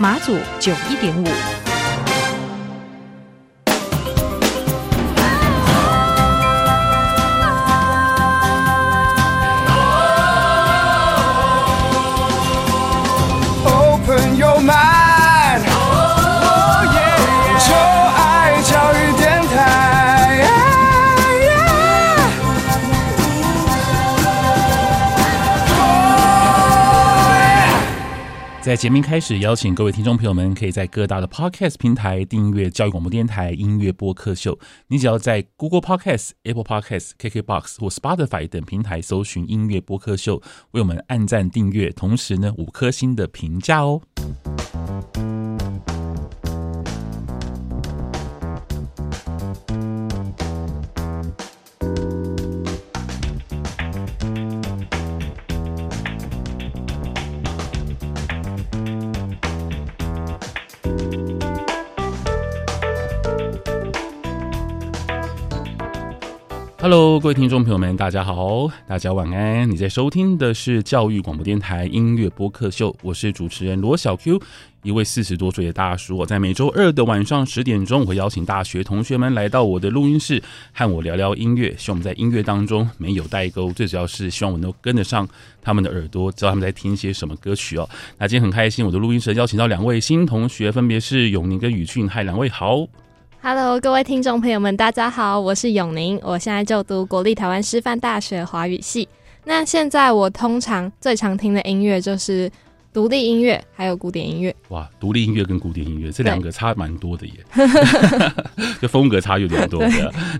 马祖九一点五。在节目开始，邀请各位听众朋友们，可以在各大的 Podcast 平台订阅教育广播电台音乐播客秀。你只要在 Google Podcast、Apple Podcast、KKBox 或 Spotify 等平台搜寻音乐播客秀，为我们按赞订阅，同时呢，五颗星的评价哦。Hello，各位听众朋友们，大家好，大家晚安。你在收听的是教育广播电台音乐播客秀，我是主持人罗小 Q，一位四十多岁的大叔。我在每周二的晚上十点钟，我会邀请大学同学们来到我的录音室，和我聊聊音乐。希望我们在音乐当中没有代沟，最主要是希望我能够跟得上他们的耳朵，知道他们在听些什么歌曲哦。那今天很开心，我的录音室邀请到两位新同学，分别是永宁跟宇俊，嗨，两位好。Hello，各位听众朋友们，大家好，我是永宁，我现在就读国立台湾师范大学华语系。那现在我通常最常听的音乐就是独立音乐，还有古典音乐。哇，独立音乐跟古典音乐这两个差蛮多的耶，就风格差有点多。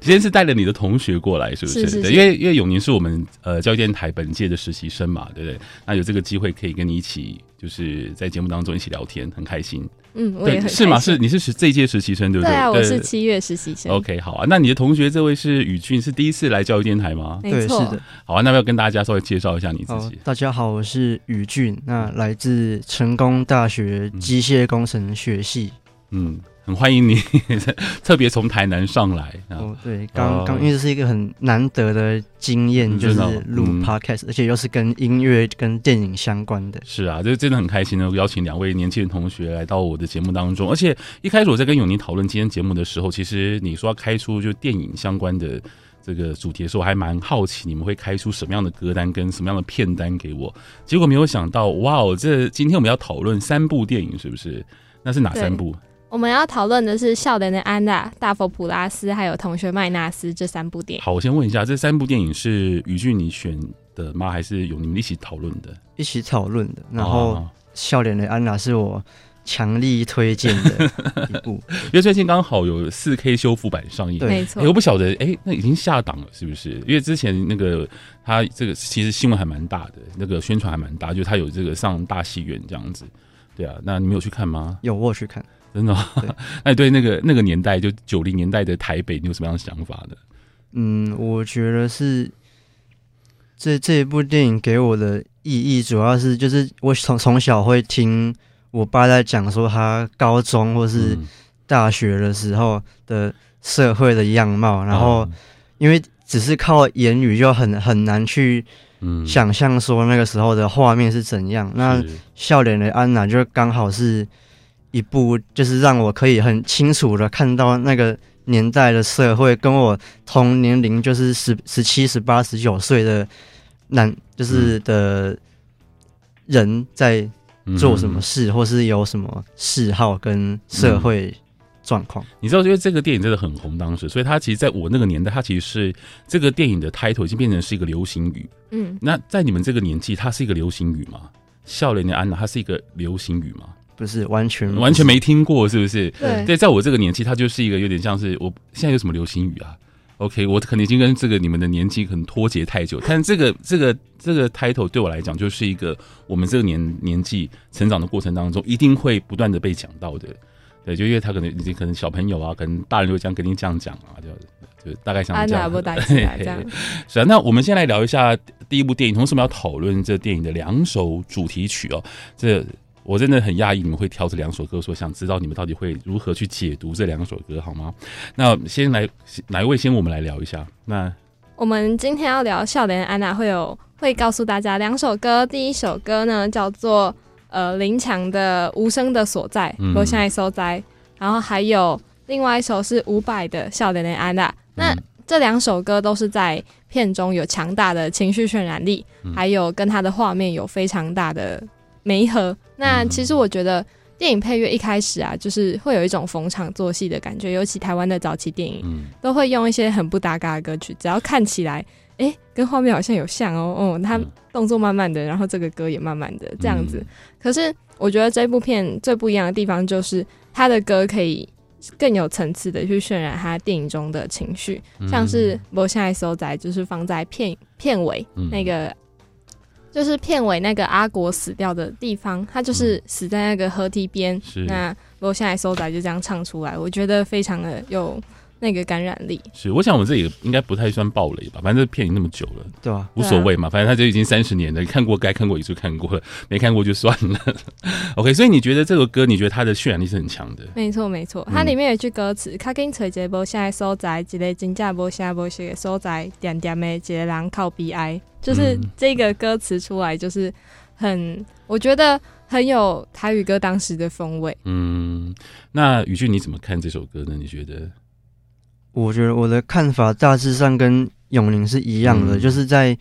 今天是带了你的同学过来，是不是？是是是对，因为因为永宁是我们呃教育电台本届的实习生嘛，对不对？那有这个机会可以跟你一起，就是在节目当中一起聊天，很开心。嗯，我也很是吗？是你是这一届实习生对不对？对啊，我是七月实习生。OK，好啊。那你的同学这位是宇俊，是第一次来教育电台吗？没错，是的。好啊，那要跟大家稍微介绍一下你自己。大家好，我是宇俊，那来自成功大学机械工程学系。嗯。嗯很欢迎你，特别从台南上来。哦，对，刚刚因为这是一个很难得的经验，嗯、就是录 podcast，、嗯、而且又是跟音乐、跟电影相关的。是啊，这真的很开心呢，邀请两位年轻的同学来到我的节目当中。而且一开始我在跟永宁讨论今天节目的时候，其实你说要开出就电影相关的这个主题的时候，我还蛮好奇你们会开出什么样的歌单跟什么样的片单给我。结果没有想到，哇哦，这今天我们要讨论三部电影，是不是？那是哪三部？我们要讨论的是《笑脸的安娜》、《大佛普拉斯》还有《同学麦纳斯》这三部电影。好，我先问一下，这三部电影是宇俊你选的吗？还是有你们一起讨论的？一起讨论的。然后，《笑脸的安娜》是我强力推荐的一部，因为最近刚好有四 K 修复版上映。没错、欸。我不晓得，哎、欸，那已经下档了，是不是？因为之前那个他这个其实新闻还蛮大的，那个宣传还蛮大，就是他有这个上大戏院这样子。对啊，那你们有去看吗？有，我有去看。真的，哎，对，那个那个年代，就九零年代的台北，你有什么样的想法呢？嗯，我觉得是这这一部电影给我的意义，主要是就是我从从小会听我爸在讲说他高中或是大学的时候的社会的样貌，嗯、然后因为只是靠言语就很很难去想象说那个时候的画面是怎样。嗯、那笑脸的安娜就刚好是。一部就是让我可以很清楚的看到那个年代的社会，跟我同年龄就是十十七、十八、十九岁的男，就是的人在做什么事，或是有什么嗜好跟社会状况。你知道，因为这个电影真的很红，当时，所以它其实在我那个年代，它其实是这个电影的 title 已经变成是一个流行语。嗯，那在你们这个年纪，它是一个流行语吗？笑脸的安娜，它是一个流行语吗？不是完全完全没听过，是不是？对，对，在我这个年纪，它就是一个有点像是我现在有什么流行语啊？OK，我可能已经跟这个你们的年纪可能脱节太久，但这个这个这个 title 对我来讲，就是一个我们这个年年纪成长的过程当中，一定会不断的被讲到的。对，就因为他可能已经可能小朋友啊，可能大人就这样跟你这样讲啊，就就大概像这样。不担心啊，这样。是啊，那我们先来聊一下第一部电影，同时我们要讨论这电影的两首主题曲哦。这我真的很讶异，你们会挑这两首歌，说想知道你们到底会如何去解读这两首歌，好吗？那先来哪一位先？我们来聊一下。那我们今天要聊《少年安娜》，会有会告诉大家两首歌。第一首歌呢叫做呃林强的《无声的所在》，我现在收在。然后还有另外一首是伍佰的《少年安娜》。那这两首歌都是在片中有强大的情绪渲染力，还有跟它的画面有非常大的。没合。那其实我觉得电影配乐一开始啊，就是会有一种逢场作戏的感觉，尤其台湾的早期电影，都会用一些很不搭嘎的歌曲，只要看起来，哎，跟画面好像有像哦，哦，他动作慢慢的，然后这个歌也慢慢的这样子。可是我觉得这部片最不一样的地方，就是他的歌可以更有层次的去渲染他电影中的情绪，像是《我现在所在》，就是放在片片尾那个。就是片尾那个阿国死掉的地方，他就是死在那个河堤边。是那我现在收仔就这样唱出来，我觉得非常的有那个感染力。是，我想我们这里应该不太算暴雷吧，反正这片已那么久了，对吧、啊？无所谓嘛，反正他就已经三十年了，你看过该看过也就看过了，没看过就算了。OK，所以你觉得这个歌，你觉得它的渲染力是很强的？没错，没错，它里面有一句歌词：“卡紧找一个无声的所在，一个真正无下无息的所在，点点的一个人靠悲哀。”就是这个歌词出来，就是很，我觉得很有台语歌当时的风味。嗯，那宇俊你怎么看这首歌呢？你觉得？我觉得我的看法大致上跟永宁是一样的，嗯、就是在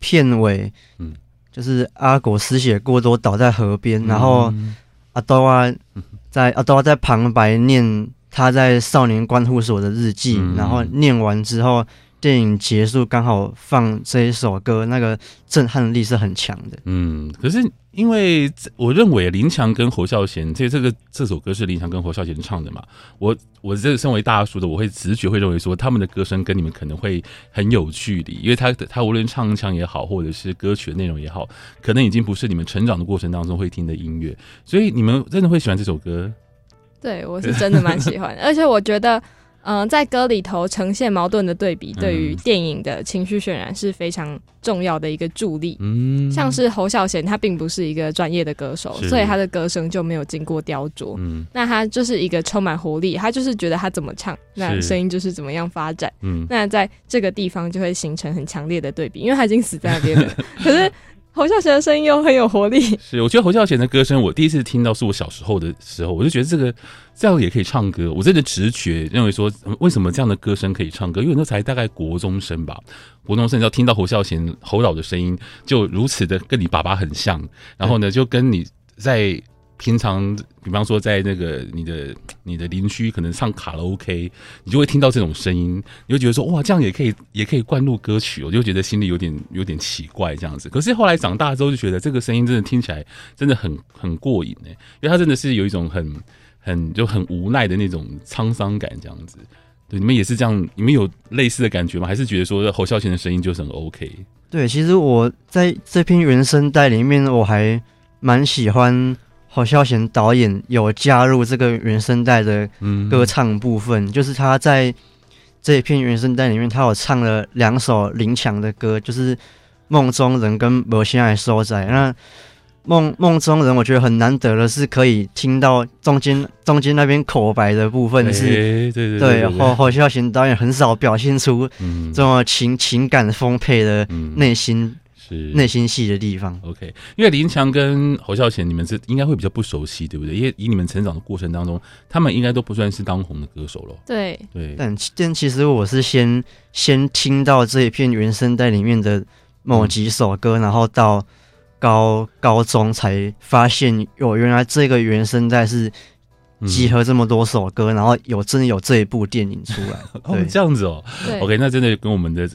片尾，嗯，就是阿果失血过多倒在河边，嗯、然后阿多啊在阿多啊在旁白念他在少年观护所的日记，嗯、然后念完之后。电影结束刚好放这一首歌，那个震撼力是很强的。嗯，可是因为我认为林强跟侯孝贤这这个这首歌是林强跟侯孝贤唱的嘛，我我这个身为大叔的，我会直觉会认为说他们的歌声跟你们可能会很有距离，因为他他无论唱腔也好，或者是歌曲的内容也好，可能已经不是你们成长的过程当中会听的音乐，所以你们真的会喜欢这首歌？对，我是真的蛮喜欢，而且我觉得。嗯、呃，在歌里头呈现矛盾的对比，对于电影的情绪渲染是非常重要的一个助力。嗯，像是侯孝贤，他并不是一个专业的歌手，所以他的歌声就没有经过雕琢。嗯，那他就是一个充满活力，他就是觉得他怎么唱，那声音就是怎么样发展。嗯，那在这个地方就会形成很强烈的对比，因为他已经死在那边了。可是。侯孝贤的声音又很有活力，是我觉得侯孝贤的歌声，我第一次听到是我小时候的时候，我就觉得这个这样也可以唱歌。我真的直觉认为说，为什么这样的歌声可以唱歌？因为那才大概国中生吧，国中生要听到侯孝贤侯老的声音，就如此的跟你爸爸很像，然后呢，就跟你在。平常，比方说在那个你的你的邻居可能唱卡拉 OK，你就会听到这种声音，你就觉得说哇，这样也可以也可以灌录歌曲，我就觉得心里有点有点奇怪这样子。可是后来长大之后就觉得这个声音真的听起来真的很很过瘾呢，因为它真的是有一种很很就很无奈的那种沧桑感这样子。对，你们也是这样，你们有类似的感觉吗？还是觉得说侯孝贤的声音就是很 OK？对，其实我在这篇原声带里面我还蛮喜欢。侯孝贤导演有加入这个原声带的歌唱部分，嗯、就是他在这一片原声带里面，他有唱了两首林强的歌，就是《梦中人》跟《无声的所在》。那《梦梦中人》我觉得很难得的是可以听到中间中间那边口白的部分是，欸、对对对侯侯孝贤导演很少表现出这么情情感丰沛的内心。是内心戏的地方。OK，因为林强跟侯孝贤，你们是应该会比较不熟悉，对不对？因为以你们成长的过程当中，他们应该都不算是当红的歌手了。对对，但但其实我是先先听到这一片原声带里面的某几首歌，嗯、然后到高高中才发现，哦，原来这个原声带是集合这么多首歌，嗯、然后有真的有这一部电影出来。哦，这样子哦。对 OK，那真的跟我们的。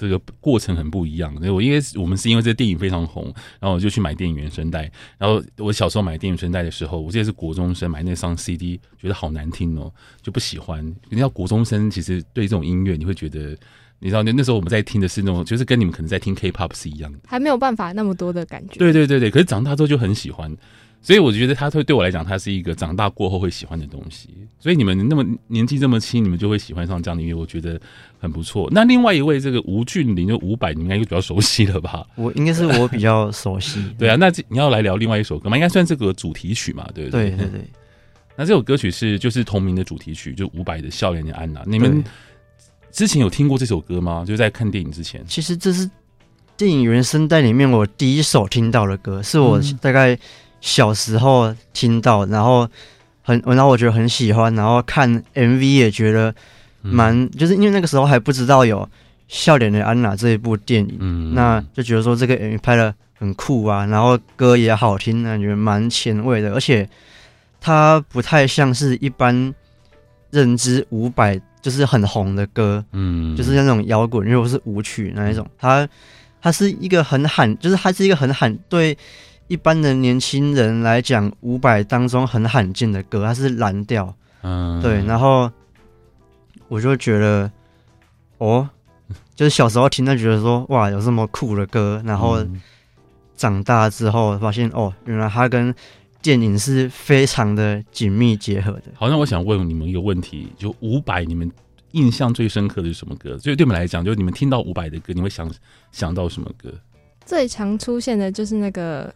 这个过程很不一样。我因为我们是因为这个电影非常红，然后我就去买电影原声带。然后我小时候买电影原声带的时候，我记得是国中生买那张 CD，觉得好难听哦，就不喜欢。你知道国中生其实对这种音乐，你会觉得，你知道那那时候我们在听的是那种，就是跟你们可能在听 K-pop 是一样的，还没有办法那么多的感觉。对对对对，可是长大之后就很喜欢。所以我觉得他会对我来讲，他是一个长大过后会喜欢的东西。所以你们那么年纪这么轻，你们就会喜欢上这样的音乐，我觉得很不错。那另外一位这个吴俊霖，就伍佰，你们应该就比较熟悉了吧？我应该是我比较熟悉。对啊，那你要来聊另外一首歌吗？应该算这个主题曲嘛？对不对？对对对。那这首歌曲是就是同名的主题曲，就伍佰的《笑脸的安娜》。你们之前有听过这首歌吗？就在看电影之前。其实这是电影原声带里面我第一首听到的歌，是我大概。小时候听到，然后很，然后我觉得很喜欢，然后看 MV 也觉得蛮，嗯、就是因为那个时候还不知道有《笑脸的安娜》这一部电影，嗯，那就觉得说这个 MV 拍的很酷啊，然后歌也好听，感觉蛮前卫的，而且它不太像是一般认知五百就是很红的歌，嗯，就是那种摇滚，又是舞曲那一种，它它是一个很罕，就是它是一个很罕对。一般的年轻人来讲，五百当中很罕见的歌，它是蓝调，嗯，对。然后我就觉得，哦，就是小时候听，就觉得说，哇，有这么酷的歌。然后长大之后发现，哦，原来它跟电影是非常的紧密结合的。好，那我想问你们一个问题，就五百，你们印象最深刻的是什么歌？就对你们来讲，就你们听到五百的歌，你会想想到什么歌？最常出现的就是那个。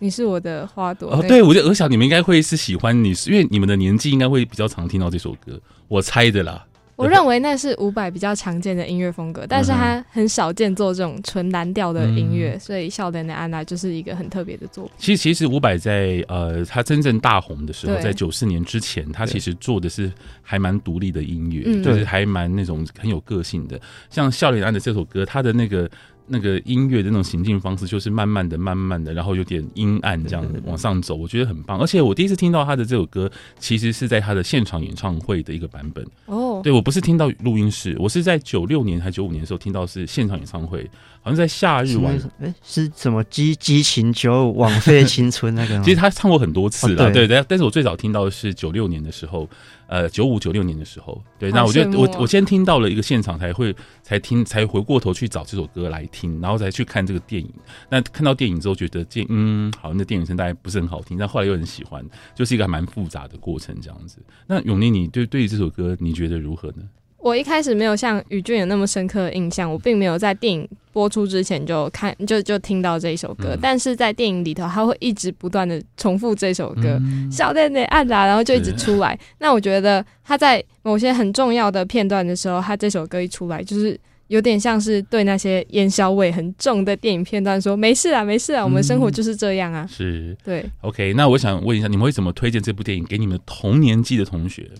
你是我的花朵哦，对，我就我想你们应该会是喜欢你，是因为你们的年纪应该会比较常听到这首歌，我猜的啦。我认为那是伍佰比较常见的音乐风格，但是他很少见做这种纯蓝调的音乐，嗯、所以《笑脸的安娜》就是一个很特别的作品。其实，其实伍佰在呃他真正大红的时候，在九四年之前，他其实做的是还蛮独立的音乐，就是还蛮那种很有个性的。像《笑脸的安娜》这首歌，他的那个。那个音乐的那种行进方式，就是慢慢的、慢慢的，然后有点阴暗这样往上走，我觉得很棒。而且我第一次听到他的这首歌，其实是在他的现场演唱会的一个版本。哦，对，我不是听到录音室，我是在九六年还九五年的时候听到是现场演唱会，好像在夏日晚，哎，是什么激激情九五枉费青春那个？其实他唱过很多次了，对对。但是我最早听到的是九六年的时候。呃，九五九六年的时候，对，那我觉得我我先听到了一个现场，才会才听才回过头去找这首歌来听，然后再去看这个电影。那看到电影之后，觉得这嗯，好像，那电影声大概不是很好听，但后来又很喜欢，就是一个还蛮复杂的过程这样子。那永宁，你对对于这首歌，你觉得如何呢？我一开始没有像宇俊有那么深刻的印象，我并没有在电影播出之前就看就就听到这一首歌，嗯、但是在电影里头，他会一直不断的重复这首歌，嗯、笑脸的安娜，然后就一直出来。那我觉得他在某些很重要的片段的时候，他这首歌一出来，就是有点像是对那些烟硝味很重的电影片段说：“没事啊，没事啊，我们生活就是这样啊。”是，对。OK，那我想问一下，你们会怎么推荐这部电影给你们同年纪的同学？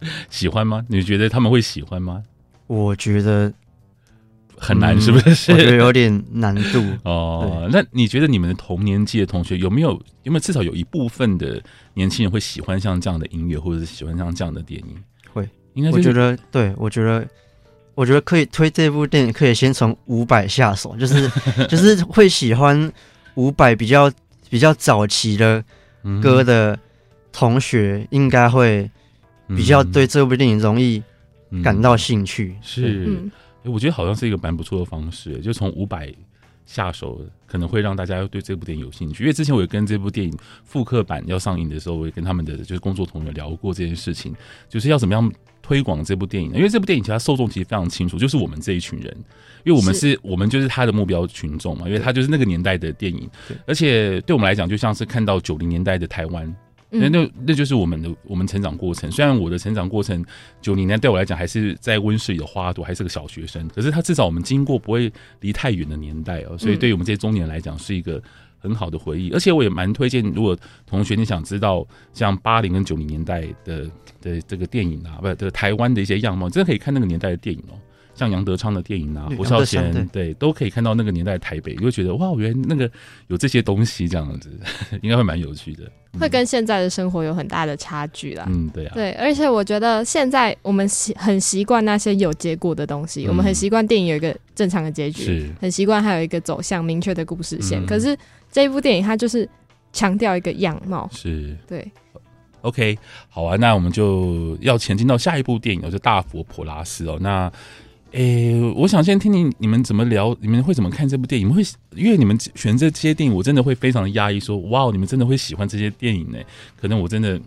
喜欢吗？你觉得他们会喜欢吗？我觉得很难，是不是？嗯、我觉得有点难度 哦。那你觉得你们的同年纪的同学有没有有没有至少有一部分的年轻人会喜欢像这样的音乐，或者是喜欢像这样的电影？会，应该、就是、我觉得对，我觉得我觉得可以推这部电影，可以先从伍佰下手，就是就是会喜欢伍佰比较比较早期的歌的同学，应该会。比较对这部电影容易感到兴趣，嗯、是，我觉得好像是一个蛮不错的方式，就从五百下手，可能会让大家对这部电影有兴趣。因为之前我也跟这部电影复刻版要上映的时候，我也跟他们的就是工作同仁聊过这件事情，就是要怎么样推广这部电影。因为这部电影其实它受众其实非常清楚，就是我们这一群人，因为我们是，是我们就是他的目标群众嘛，因为他就是那个年代的电影，而且对我们来讲，就像是看到九零年代的台湾。那那那就是我们的我们成长过程。虽然我的成长过程九零年对我来讲还是在温室里的花朵，还是个小学生，可是他至少我们经过不会离太远的年代哦，所以对于我们这些中年来讲是一个很好的回忆。而且我也蛮推荐，如果同学你想知道像八零跟九零年代的的这个电影啊，不，这个台湾的一些样貌，真的可以看那个年代的电影哦。像杨德昌的电影啊，对侯孝贤，对对，都可以看到那个年代的台北，你会觉得哇，原来那个有这些东西，这样子 应该会蛮有趣的，会跟现在的生活有很大的差距啦。嗯，对啊，对，而且我觉得现在我们习很习惯那些有结果的东西，嗯、我们很习惯电影有一个正常的结局，是很习惯还有一个走向明确的故事线。嗯、可是这一部电影它就是强调一个样貌，是对。OK，好啊，那我们就要前进到下一部电影，就是《大佛普拉斯》哦。那，诶，我想先听听你们怎么聊，你们会怎么看这部电影？你们会因为你们选这些电影，我真的会非常的压抑，说哇，你们真的会喜欢这些电影呢？可能我真的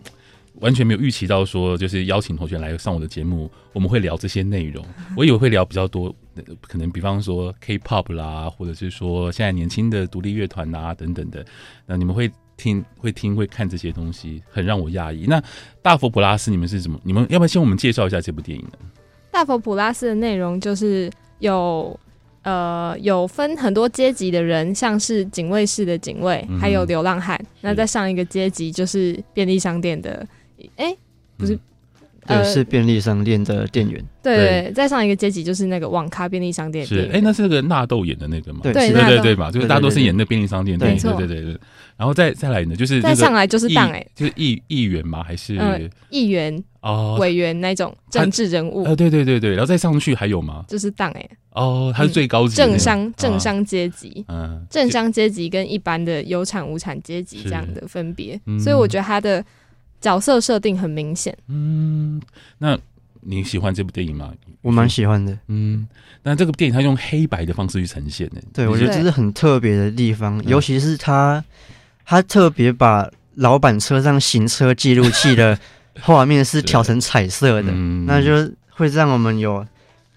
完全没有预期到，说就是邀请同学来上我的节目，我们会聊这些内容。我以为会聊比较多，可能比方说 K-pop 啦，或者是说现在年轻的独立乐团啊等等的。那你们会？听会听会看这些东西，很让我压抑。那大佛普拉斯，你们是怎么？你们要不要先我们介绍一下这部电影呢？大佛普拉斯的内容就是有呃有分很多阶级的人，像是警卫室的警卫，还有流浪汉。嗯、那再上一个阶级就是便利商店的，哎、欸，不是。嗯对，是便利商店的店员。对对，再上一个阶级就是那个网咖便利商店。是，哎，那是那个纳豆演的那个吗？对对对对嘛，就是大家都是演那便利商店。对对对对对。然后再再来呢，就是再上来就是党哎，就是议议员吗？还是议员哦，委员那种政治人物。呃，对对对对，然后再上去还有吗？就是党哎。哦，他是最高级政商政商阶级，嗯，政商阶级跟一般的有产无产阶级这样的分别。所以我觉得他的角色设定很明显。嗯，那。你喜欢这部电影吗？我蛮喜欢的。嗯，那这个电影它用黑白的方式去呈现的，对，我觉得这是很特别的地方，尤其是它，它特别把老板车上行车记录器的画面是调成彩色的，那就会让我们有，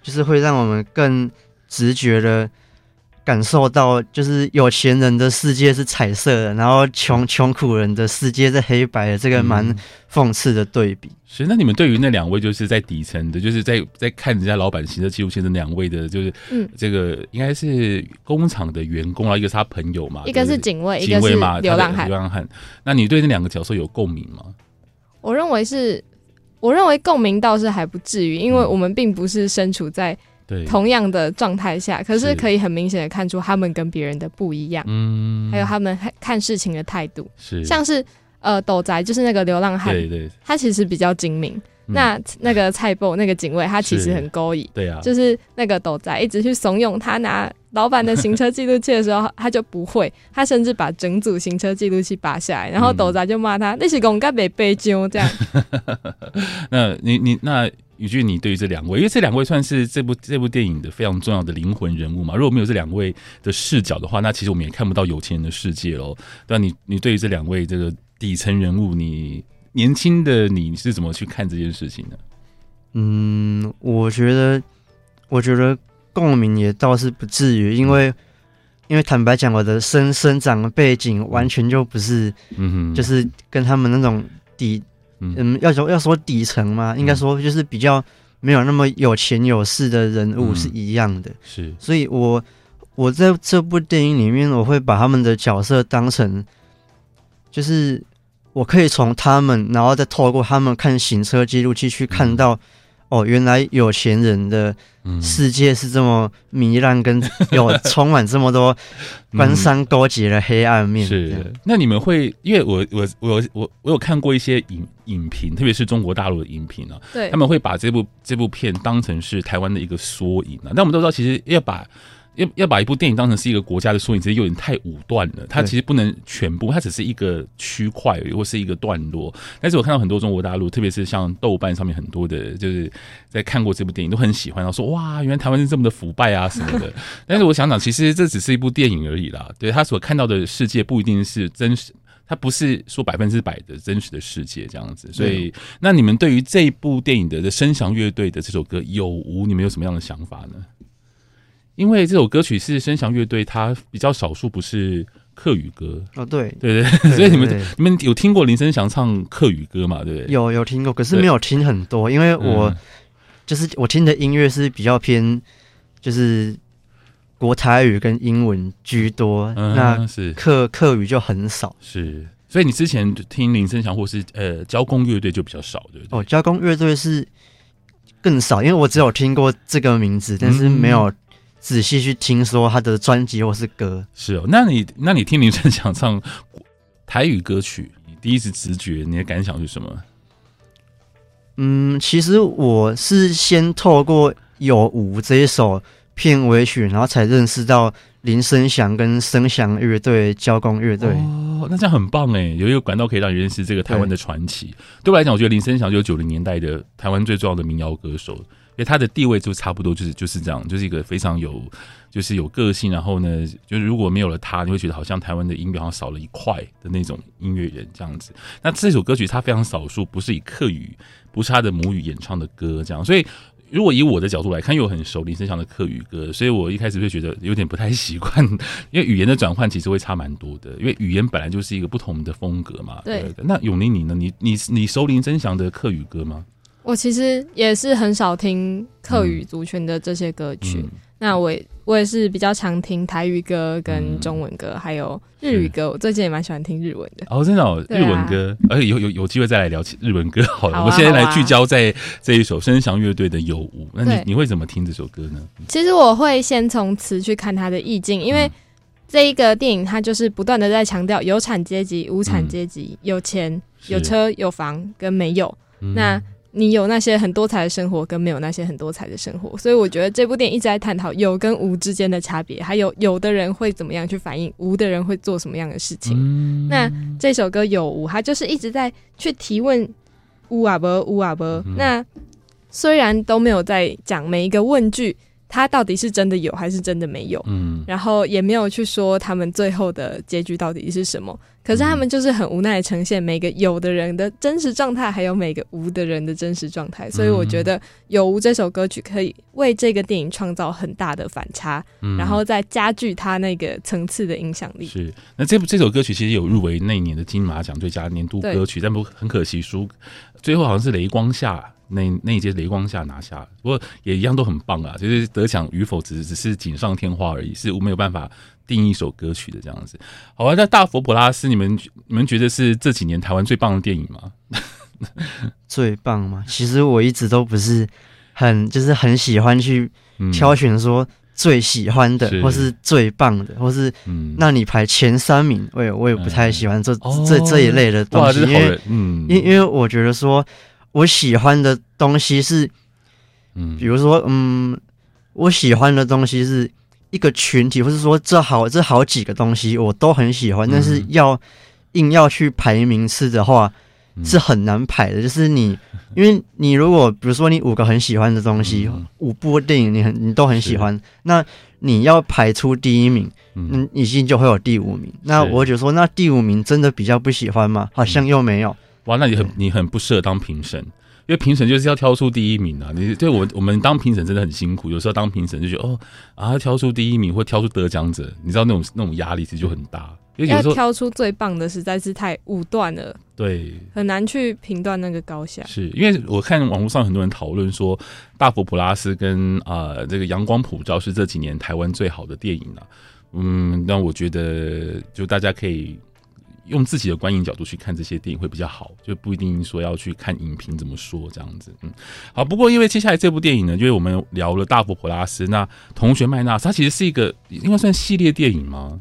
就是会让我们更直觉的。感受到就是有钱人的世界是彩色的，然后穷穷苦人的世界是黑白的，这个蛮讽刺的对比。是，那你们对于那两位就是在底层的，就是在在看人家老板行车记录器的两位的，就是嗯，这个应该是工厂的员工啊，一个是他朋友嘛，一个是警卫，警卫嘛，流浪汉，流浪汉。那你对那两个角色有共鸣吗？我认为是，我认为共鸣倒是还不至于，因为我们并不是身处在。对，同样的状态下，可是可以很明显的看出他们跟别人的不一样，嗯，还有他们看事情的态度，是。像是呃斗宅就是那个流浪汉，对对，他其实比较精明，嗯、那那个菜脯那个警卫他其实很勾引，对啊，就是那个斗宅一直去怂恿他拿老板的行车记录器的时候，他就不会，他甚至把整组行车记录器拔下来，然后斗宅就骂他那是公干北背鸠这样，那你你那。宇峻，你对于这两位，因为这两位算是这部这部电影的非常重要的灵魂人物嘛。如果没有这两位的视角的话，那其实我们也看不到有钱人的世界喽。对，你你对于这两位这个底层人物，你年轻的你是怎么去看这件事情呢？嗯，我觉得，我觉得共鸣也倒是不至于，因为因为坦白讲，我的生生长背景完全就不是，嗯哼，就是跟他们那种底。嗯，要说要说底层嘛，应该说就是比较没有那么有钱有势的人物是一样的。嗯、是，所以我我在这部电影里面，我会把他们的角色当成，就是我可以从他们，然后再透过他们看行车记录器去看到。嗯哦，原来有钱人的世界是这么糜烂，跟 有充满这么多官商勾结的黑暗面。是，那你们会，因为我我我我我有看过一些影影评，特别是中国大陆的影评啊，对，他们会把这部这部片当成是台湾的一个缩影啊。那我们都知道，其实要把。要要把一部电影当成是一个国家的缩影，其实有点太武断了。它其实不能全部，它只是一个区块或是一个段落。但是我看到很多中国大陆，特别是像豆瓣上面很多的，就是在看过这部电影都很喜欢，然后说哇，原来台湾是这么的腐败啊什么的。但是我想想，其实这只是一部电影而已啦。对，他所看到的世界不一定是真实，他不是说百分之百的真实的世界这样子。所以，那你们对于这部电影的的声响乐队的这首歌有无，你们有什么样的想法呢？因为这首歌曲是声响乐队，它比较少数不是客语歌哦，对对对，所以你们你们有听过林生祥唱客语歌吗？对不对？有有听过，可是没有听很多，因为我就是我听的音乐是比较偏就是国台语跟英文居多，那是客客语就很少。是，所以你之前听林生祥或是呃交工乐队就比较少，对不对？哦，交工乐队是。更少，因为我只有听过这个名字，但是没有仔细去听说他的专辑或是歌。是哦，那你那你听林生祥唱台语歌曲，你第一次直觉你的感想是什么？嗯，其实我是先透过《有无》这一首片尾曲，然后才认识到林生祥跟生祥乐队、交工乐队。哦，那这样很棒哎，有一个管道可以让你认识这个台湾的传奇。对，对我来讲，我觉得林生祥就是九零年代的台湾最重要的民谣歌手，因为他的地位就差不多就是就是这样，就是一个非常有就是有个性。然后呢，就是如果没有了他，你会觉得好像台湾的音乐好像少了一块的那种音乐人这样子。那这首歌曲他非常少数，不是以客语。不是他的母语演唱的歌，这样，所以如果以我的角度来看，又很熟林生祥的客语歌，所以我一开始会觉得有点不太习惯，因为语言的转换其实会差蛮多的，因为语言本来就是一个不同的风格嘛。对。那永林你呢？你你你熟林生祥的客语歌吗？我其实也是很少听客语族群的这些歌曲。嗯、那我。我也是比较常听台语歌跟中文歌，嗯、还有日语歌。我最近也蛮喜欢听日文的。哦，真的、哦，日文歌，而且、啊、有有有机会再来聊起日文歌好了。好啊、我们现在来聚焦在这一首生祥乐队的《有无》。那你你会怎么听这首歌呢？其实我会先从词去看它的意境，因为这一个电影它就是不断的在强调有产阶级、无产阶级、嗯、有钱、有车、有房跟没有。嗯、那你有那些很多彩的生活，跟没有那些很多彩的生活，所以我觉得这部电影一直在探讨有跟无之间的差别，还有有的人会怎么样去反应，无的人会做什么样的事情。嗯、那这首歌有无，它就是一直在去提问无啊不无啊不。嗯、那虽然都没有在讲每一个问句。他到底是真的有还是真的没有？嗯，然后也没有去说他们最后的结局到底是什么。可是他们就是很无奈的呈现每个有的人的真实状态，还有每个无的人的真实状态。所以我觉得《有无》这首歌曲可以为这个电影创造很大的反差，嗯、然后再加剧它那个层次的影响力。是，那这部这首歌曲其实有入围那一年的金马奖最佳年度歌曲，但不很可惜输，最后好像是雷光下。那那一届雷光下拿下，不过也一样都很棒啊，就是得奖与否只只是锦上添花而已，是我没有办法定义一首歌曲的这样子。好啊，那大佛普拉斯，你们你们觉得是这几年台湾最棒的电影吗？最棒吗？其实我一直都不是很就是很喜欢去挑选说最喜欢的，嗯、或是最棒的，或是那你排前三名，我也我也不太喜欢这、嗯、这这一类的东西，因为嗯，因因为我觉得说。我喜欢的东西是，嗯，比如说，嗯，我喜欢的东西是一个群体，或是说这好这好几个东西我都很喜欢，但是要硬要去排名次的话是很难排的。就是你，因为你如果比如说你五个很喜欢的东西，五部电影你很你都很喜欢，那你要排出第一名，嗯，已经就会有第五名。那我就说，那第五名真的比较不喜欢吗？好像又没有。哇，那你很你很不适合当评审，因为评审就是要挑出第一名啊！你对我我们当评审真的很辛苦，有时候当评审就觉得哦啊，挑出第一名或挑出得奖者，你知道那种那种压力其实就很大。因为有时候挑出最棒的实在是太武断了，对，很难去评断那个高下。是因为我看网络上很多人讨论说，大佛普拉斯跟啊、呃、这个阳光普照是这几年台湾最好的电影啊。嗯，那我觉得就大家可以。用自己的观影角度去看这些电影会比较好，就不一定说要去看影评怎么说这样子。嗯，好。不过因为接下来这部电影呢，因为我们聊了大佛普拉斯，那同学麦纳斯，它其实是一个应该算系列电影吗？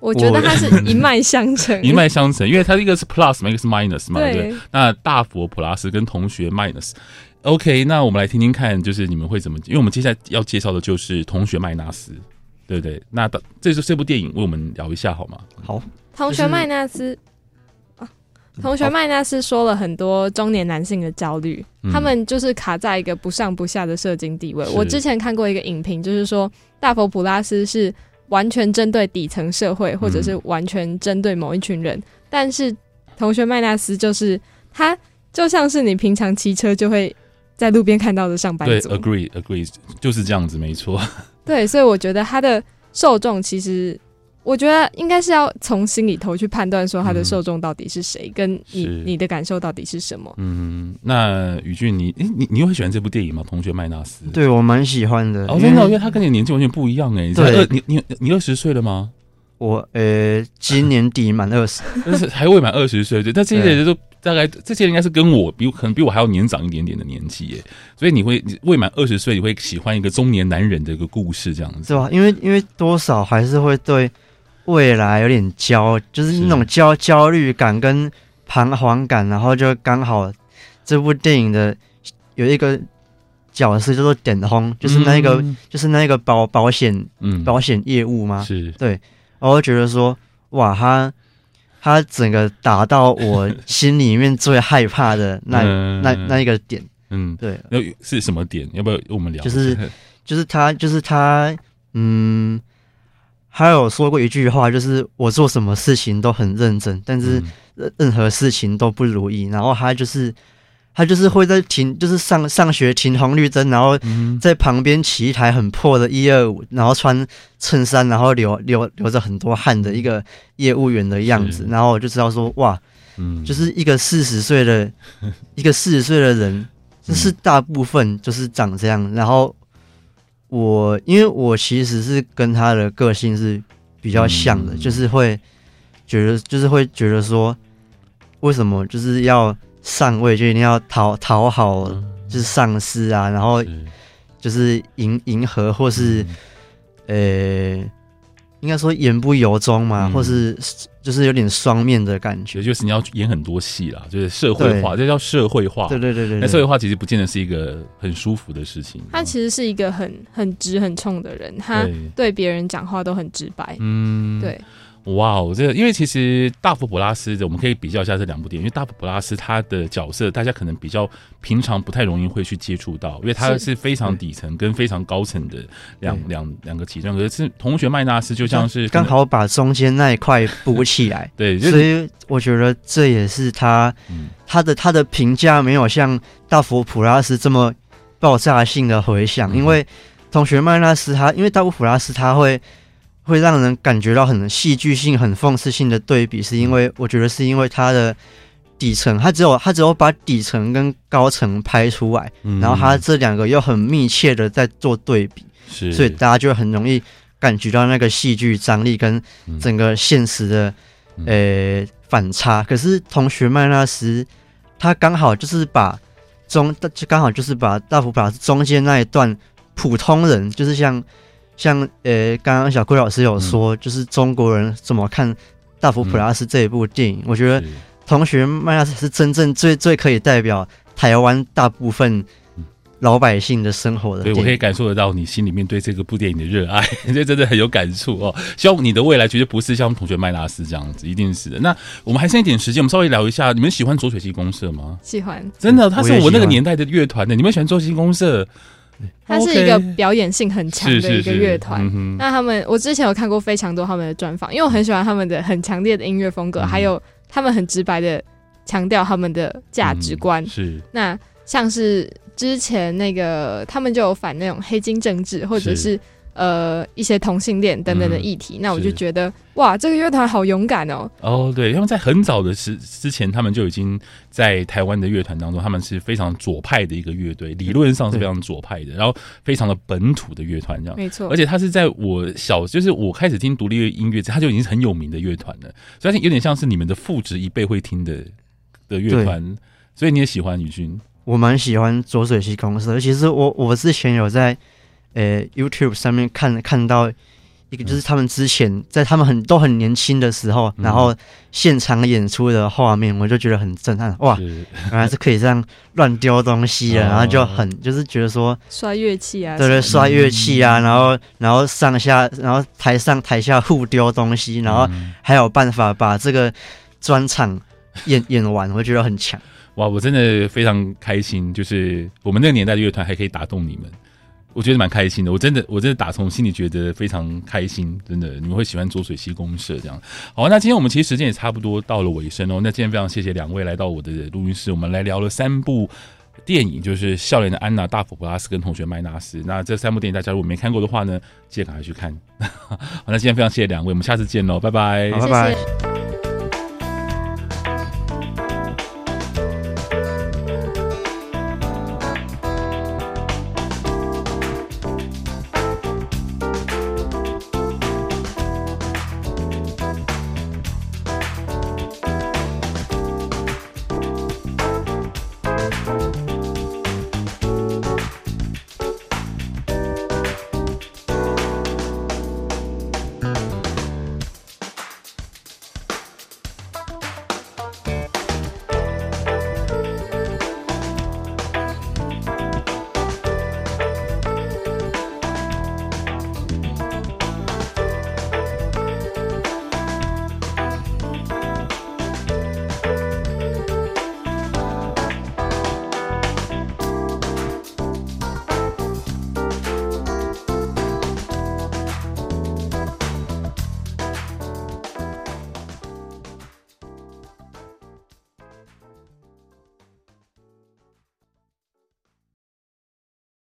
我觉得它是一脉相承，一脉相承，因为它一个是 plus 嘛，一个是 minus 嘛，对，对。那大佛普拉斯跟同学 minus，OK，那我们来听听看，就是你们会怎么？因为我们接下来要介绍的就是同学麦纳斯，对不对？那这是这部电影，为我们聊一下好吗？好。同学麦纳斯，就是啊、同学麦纳斯说了很多中年男性的焦虑，嗯、他们就是卡在一个不上不下的社经地位。是我之前看过一个影评，就是说大佛普拉斯是完全针对底层社会，或者是完全针对某一群人，嗯、但是同学麦纳斯就是他就像是你平常骑车就会在路边看到的上班族。对，agree agree，就是这样子，没错。对，所以我觉得他的受众其实。我觉得应该是要从心里头去判断，说他的受众到底是谁，嗯、跟你你的感受到底是什么。嗯，那宇俊，你诶，你你又会喜欢这部电影吗？同学麦纳斯，对我蛮喜欢的。哦，真的，因为他跟你年纪完全不一样诶。对，你你你二十岁了吗？我呃，今年底满二十，但 是还未满二十岁，对。但这些人都大概，这些人应该是跟我比，可能比我还要年长一点点的年纪耶。所以你会未满二十岁，你会喜欢一个中年男人的一个故事，这样子，是吧？因为因为多少还是会对未来有点焦，就是那种焦焦虑感跟彷徨感，然后就刚好这部电影的有一个角色叫做点轰，就是那个、嗯、就是那个保保险嗯保险业务吗？是对。我会觉得说，哇，他他整个打到我心里面最害怕的那、嗯、那那一个点，嗯，对，那是什么点？要不要我们聊？就是就是他就是他，嗯，他有说过一句话，就是我做什么事情都很认真，但是任任何事情都不如意。然后他就是。他就是会在停，就是上上学停红绿灯，然后在旁边骑一台很破的一二五，然后穿衬衫，然后流流流着很多汗的一个业务员的样子，然后我就知道说，哇，嗯，就是一个四十岁的，一个四十岁的人，就是大部分就是长这样。然后我因为我其实是跟他的个性是比较像的，就是会觉得，就是会觉得说，为什么就是要。上位就一定要讨讨好，就是上司啊，然后就是迎迎合，或是呃，应该说言不由衷嘛，或是就是有点双面的感觉，就是你要演很多戏啦，就是社会化，这叫社会化。对对对对，那社会化其实不见得是一个很舒服的事情。他其实是一个很很直很冲的人，他对别人讲话都很直白。嗯，对。哇哦，这个因为其实大佛普拉斯的，我们可以比较一下这两部电影。因为大佛普拉斯他的角色，大家可能比较平常不太容易会去接触到，因为他是非常底层跟非常高层的两两两个体量。可是同学麦纳斯就像是刚好把中间那一块补起来，对，所以我觉得这也是他他的他的评价没有像大佛普拉斯这么爆炸性的回响，因为同学麦纳斯他因为大佛普拉斯他会。会让人感觉到很戏剧性、很讽刺性的对比，是因为我觉得是因为它的底层，它只有它只有把底层跟高层拍出来，嗯、然后它这两个又很密切的在做对比，是所以大家就很容易感觉到那个戏剧张力跟整个现实的呃、嗯、反差。可是同学麦纳斯他刚好就是把中，就刚好就是把大佛普拉斯中间那一段普通人，就是像。像呃，刚刚小龟老师有说，就是中国人怎么看《大佛普拉斯》这一部电影？嗯、我觉得同学麦拉斯是真正最最可以代表台湾大部分老百姓的生活的。对，我可以感受得到你心里面对这个部电影的热爱，这真的很有感触哦。希望你的未来绝对不是像同学麦拉斯这样子，一定是的。那我们还剩一点时间，我们稍微聊一下，你们喜欢左水溪公社吗？喜欢，真的，他是我那个年代的乐团的。你们喜欢浊水溪公社？它是一个表演性很强的一个乐团。那他们，我之前有看过非常多他们的专访，因为我很喜欢他们的很强烈的音乐风格，嗯、还有他们很直白的强调他们的价值观。嗯、是。那像是之前那个，他们就有反那种黑金政治，或者是。呃，一些同性恋等等的议题，嗯、那我就觉得哇，这个乐团好勇敢哦！哦，对，他们在很早的时之前，他们就已经在台湾的乐团当中，他们是非常左派的一个乐队，理论上是非常左派的，然后非常的本土的乐团，这样没错。而且他是在我小，就是我开始听独立音乐，他就已经是很有名的乐团了，所以有点像是你们的父执一辈会听的的乐团，所以你也喜欢宇君？我蛮喜欢浊水溪公社，其实我我之前有在。呃，YouTube 上面看看到一个，就是他们之前在他们很都很年轻的时候，然后现场演出的画面，我就觉得很震撼。哇，原来是可以这样乱丢东西啊，然后就很就是觉得说摔乐器啊，对对，摔乐器啊，然后然后上下，然后台上台下互丢东西，然后还有办法把这个专场演 演完，我觉得很强。哇，我真的非常开心，就是我们那个年代的乐团还可以打动你们。我觉得蛮开心的，我真的，我真的打从心里觉得非常开心，真的，你们会喜欢左水溪公社这样。好，那今天我们其实时间也差不多到了尾声哦。那今天非常谢谢两位来到我的录音室，我们来聊了三部电影，就是《笑脸的安娜》、《大佛普拉斯》跟《同学麦纳斯》。那这三部电影大家如果没看过的话呢，记得赶快去看。好，那今天非常谢谢两位，我们下次见喽，拜拜，拜拜。